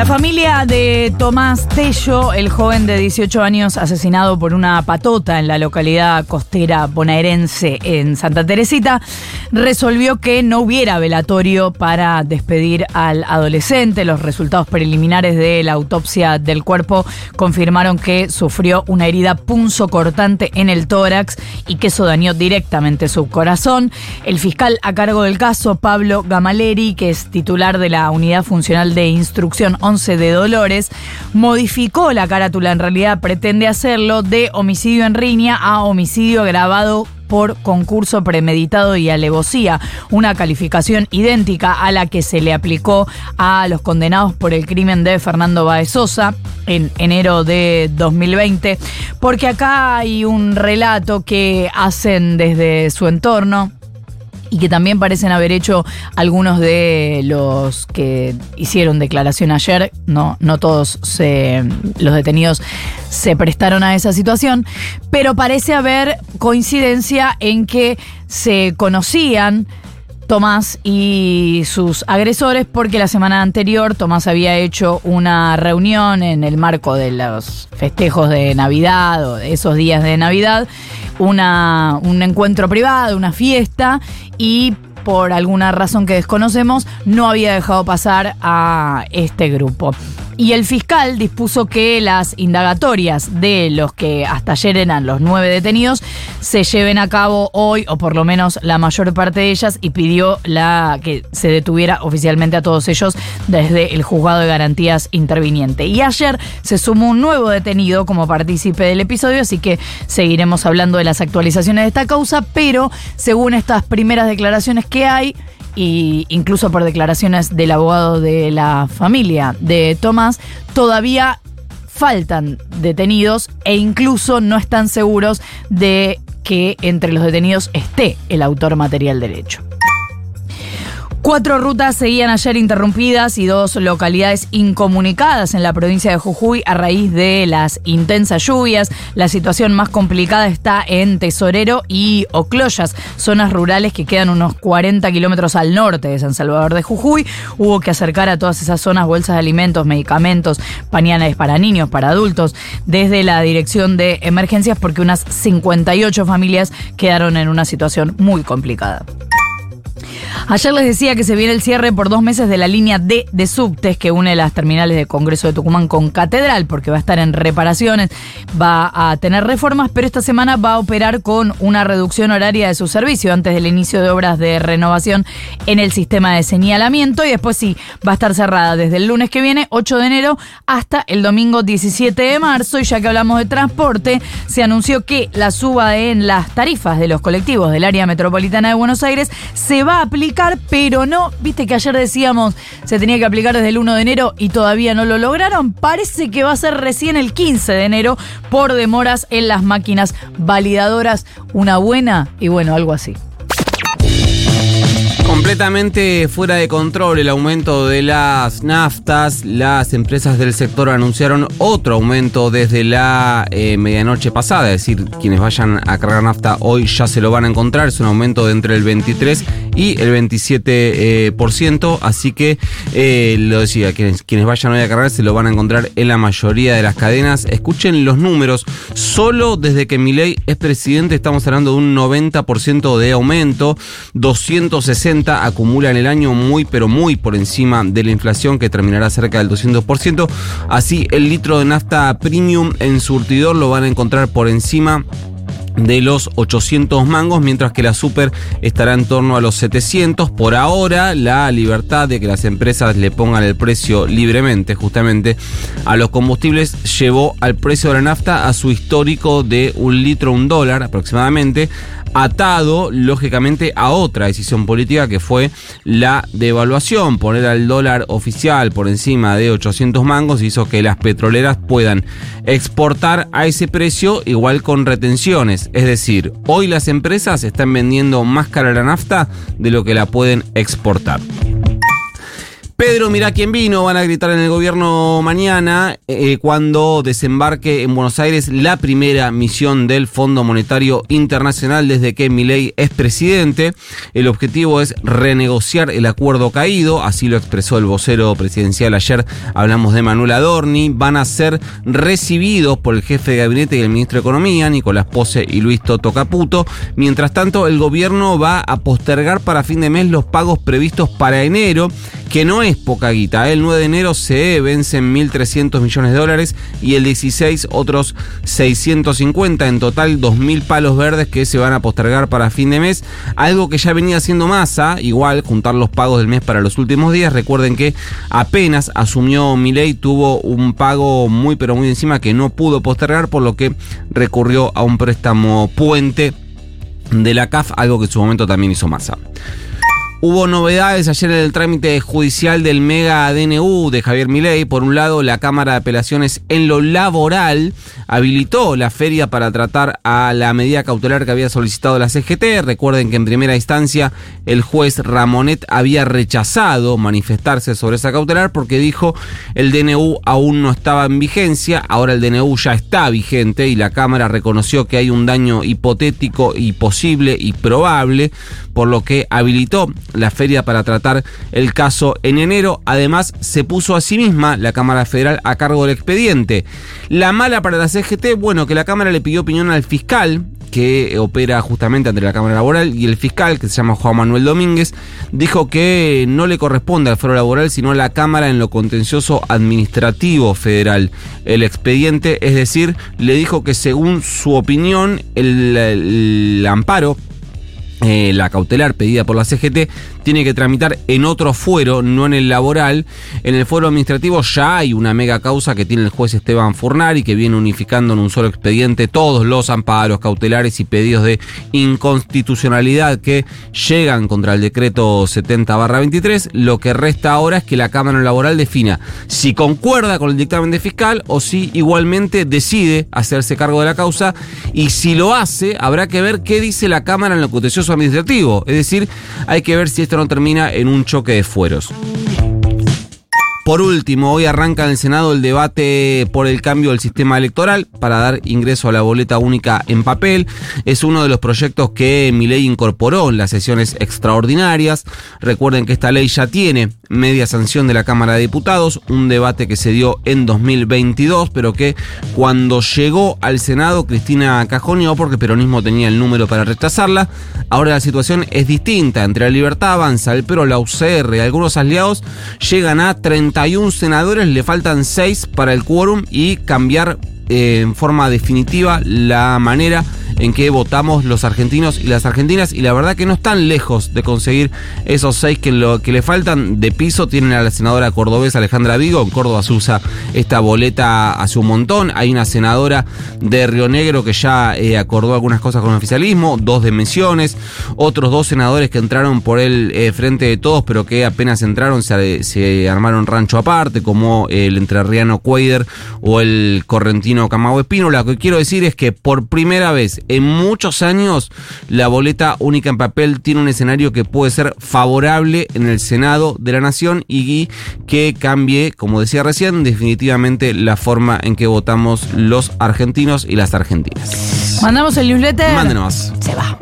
La familia de Tomás Tello, el joven de 18 años asesinado por una patota en la localidad costera bonaerense en Santa Teresita, resolvió que no hubiera velatorio para despedir al adolescente. Los resultados preliminares de la autopsia del cuerpo confirmaron que sufrió una herida punzocortante en el tórax y que eso dañó directamente su corazón. El fiscal a cargo del caso, Pablo Gamaleri, que es titular de la Unidad Funcional de Instrucción de Dolores, modificó la carátula, en realidad pretende hacerlo, de homicidio en riña a homicidio agravado por concurso premeditado y alevosía, una calificación idéntica a la que se le aplicó a los condenados por el crimen de Fernando Baezosa en enero de 2020, porque acá hay un relato que hacen desde su entorno y que también parecen haber hecho algunos de los que hicieron declaración ayer. No, no todos se, los detenidos se prestaron a esa situación, pero parece haber coincidencia en que se conocían. Tomás y sus agresores porque la semana anterior Tomás había hecho una reunión en el marco de los festejos de Navidad o de esos días de Navidad, una, un encuentro privado, una fiesta y por alguna razón que desconocemos no había dejado pasar a este grupo y el fiscal dispuso que las indagatorias de los que hasta ayer eran los nueve detenidos se lleven a cabo hoy, o por lo menos la mayor parte de ellas, y pidió la, que se detuviera oficialmente a todos ellos desde el juzgado de garantías interviniente. Y ayer se sumó un nuevo detenido como partícipe del episodio, así que seguiremos hablando de las actualizaciones de esta causa, pero según estas primeras declaraciones que hay, y incluso por declaraciones del abogado de la familia de Tomás, todavía faltan detenidos e incluso no están seguros de que entre los detenidos esté el autor material derecho. Cuatro rutas seguían ayer interrumpidas y dos localidades incomunicadas en la provincia de Jujuy a raíz de las intensas lluvias. La situación más complicada está en Tesorero y Ocloyas, zonas rurales que quedan unos 40 kilómetros al norte de San Salvador de Jujuy. Hubo que acercar a todas esas zonas bolsas de alimentos, medicamentos, pañales para niños, para adultos, desde la dirección de emergencias porque unas 58 familias quedaron en una situación muy complicada. Ayer les decía que se viene el cierre por dos meses de la línea D de subtes que une las terminales de Congreso de Tucumán con Catedral, porque va a estar en reparaciones, va a tener reformas, pero esta semana va a operar con una reducción horaria de su servicio antes del inicio de obras de renovación en el sistema de señalamiento y después sí, va a estar cerrada desde el lunes que viene, 8 de enero, hasta el domingo 17 de marzo. Y ya que hablamos de transporte, se anunció que la suba en las tarifas de los colectivos del área metropolitana de Buenos Aires se va a aplicar pero no, viste que ayer decíamos se tenía que aplicar desde el 1 de enero y todavía no lo lograron. Parece que va a ser recién el 15 de enero por demoras en las máquinas validadoras. Una buena y bueno, algo así completamente fuera de control el aumento de las naftas. Las empresas del sector anunciaron otro aumento desde la eh, medianoche pasada. Es decir, quienes vayan a cargar nafta hoy ya se lo van a encontrar. Es un aumento de entre el 23 y el 27%. Eh, así que eh, lo decía, quienes, quienes vayan hoy a cargar se lo van a encontrar en la mayoría de las cadenas. Escuchen los números. Solo desde que Milei es presidente estamos hablando de un 90% de aumento. 260 acumula en el año muy pero muy por encima de la inflación que terminará cerca del 200%. Así el litro de nafta premium en surtidor lo van a encontrar por encima de los 800 mangos, mientras que la super estará en torno a los 700. Por ahora, la libertad de que las empresas le pongan el precio libremente, justamente, a los combustibles llevó al precio de la nafta a su histórico de un litro, un dólar aproximadamente atado lógicamente a otra decisión política que fue la devaluación, poner al dólar oficial por encima de 800 mangos hizo que las petroleras puedan exportar a ese precio igual con retenciones, es decir, hoy las empresas están vendiendo más cara la nafta de lo que la pueden exportar. Pedro, mira quién vino, van a gritar en el gobierno mañana eh, cuando desembarque en Buenos Aires la primera misión del Fondo Monetario Internacional desde que Milei es presidente. El objetivo es renegociar el acuerdo caído, así lo expresó el vocero presidencial ayer, hablamos de Manuel Adorni, van a ser recibidos por el jefe de gabinete y el ministro de Economía, Nicolás Pose y Luis Toto Caputo. Mientras tanto, el gobierno va a postergar para fin de mes los pagos previstos para enero que no es poca guita. El 9 de enero se vencen 1.300 millones de dólares y el 16 otros 650. En total 2.000 palos verdes que se van a postergar para fin de mes. Algo que ya venía haciendo masa, igual juntar los pagos del mes para los últimos días. Recuerden que apenas asumió Milei tuvo un pago muy pero muy encima que no pudo postergar por lo que recurrió a un préstamo puente de la CAF, algo que en su momento también hizo masa. Hubo novedades ayer en el trámite judicial del mega DNU de Javier Milei. Por un lado, la Cámara de Apelaciones en lo laboral habilitó la feria para tratar a la medida cautelar que había solicitado la CGT. Recuerden que en primera instancia el juez Ramonet había rechazado manifestarse sobre esa cautelar porque dijo el DNU aún no estaba en vigencia. Ahora el DNU ya está vigente y la Cámara reconoció que hay un daño hipotético y posible y probable, por lo que habilitó la feria para tratar el caso en enero. Además, se puso a sí misma la Cámara Federal a cargo del expediente. La mala para la CGT, bueno, que la Cámara le pidió opinión al fiscal que opera justamente ante la Cámara Laboral y el fiscal, que se llama Juan Manuel Domínguez, dijo que no le corresponde al foro laboral, sino a la Cámara en lo contencioso administrativo federal. El expediente, es decir, le dijo que según su opinión, el, el amparo eh, la cautelar pedida por la CGT tiene que tramitar en otro fuero, no en el laboral. En el fuero administrativo ya hay una mega causa que tiene el juez Esteban Furnari que viene unificando en un solo expediente todos los amparos cautelares y pedidos de inconstitucionalidad que llegan contra el decreto 70-23. Lo que resta ahora es que la Cámara Laboral defina si concuerda con el dictamen de fiscal o si igualmente decide hacerse cargo de la causa y si lo hace habrá que ver qué dice la Cámara en lo contencioso administrativo. Es decir, hay que ver si esto no termina en un choque de fueros. Por último, hoy arranca en el Senado el debate por el cambio del sistema electoral para dar ingreso a la boleta única en papel. Es uno de los proyectos que mi ley incorporó en las sesiones extraordinarias. Recuerden que esta ley ya tiene media sanción de la Cámara de Diputados, un debate que se dio en 2022, pero que cuando llegó al Senado Cristina cajoneó porque el peronismo tenía el número para rechazarla. Ahora la situación es distinta. Entre la Libertad Avanza, el PRO, la UCR y algunos aliados llegan a 30 un senadores, le faltan 6 para el quórum y cambiar eh, en forma definitiva la manera en que votamos los argentinos y las argentinas y la verdad que no están lejos de conseguir esos seis que, lo, que le faltan de piso. Tienen a la senadora cordobesa Alejandra Vigo, en Córdoba se usa esta boleta hace un montón. Hay una senadora de Río Negro que ya eh, acordó algunas cosas con el oficialismo, dos de menciones, otros dos senadores que entraron por el eh, frente de todos, pero que apenas entraron se, armaron rancho aparte, como el entrerriano Cuader o el correntino Camagüe Espino. Lo que quiero decir es que por primera vez en muchos años la boleta única en papel tiene un escenario que puede ser favorable en el Senado de la Nación y que cambie, como decía recién, definitivamente la forma en que votamos los argentinos y las argentinas. Mandamos el newsletter. Mándenos. Se va.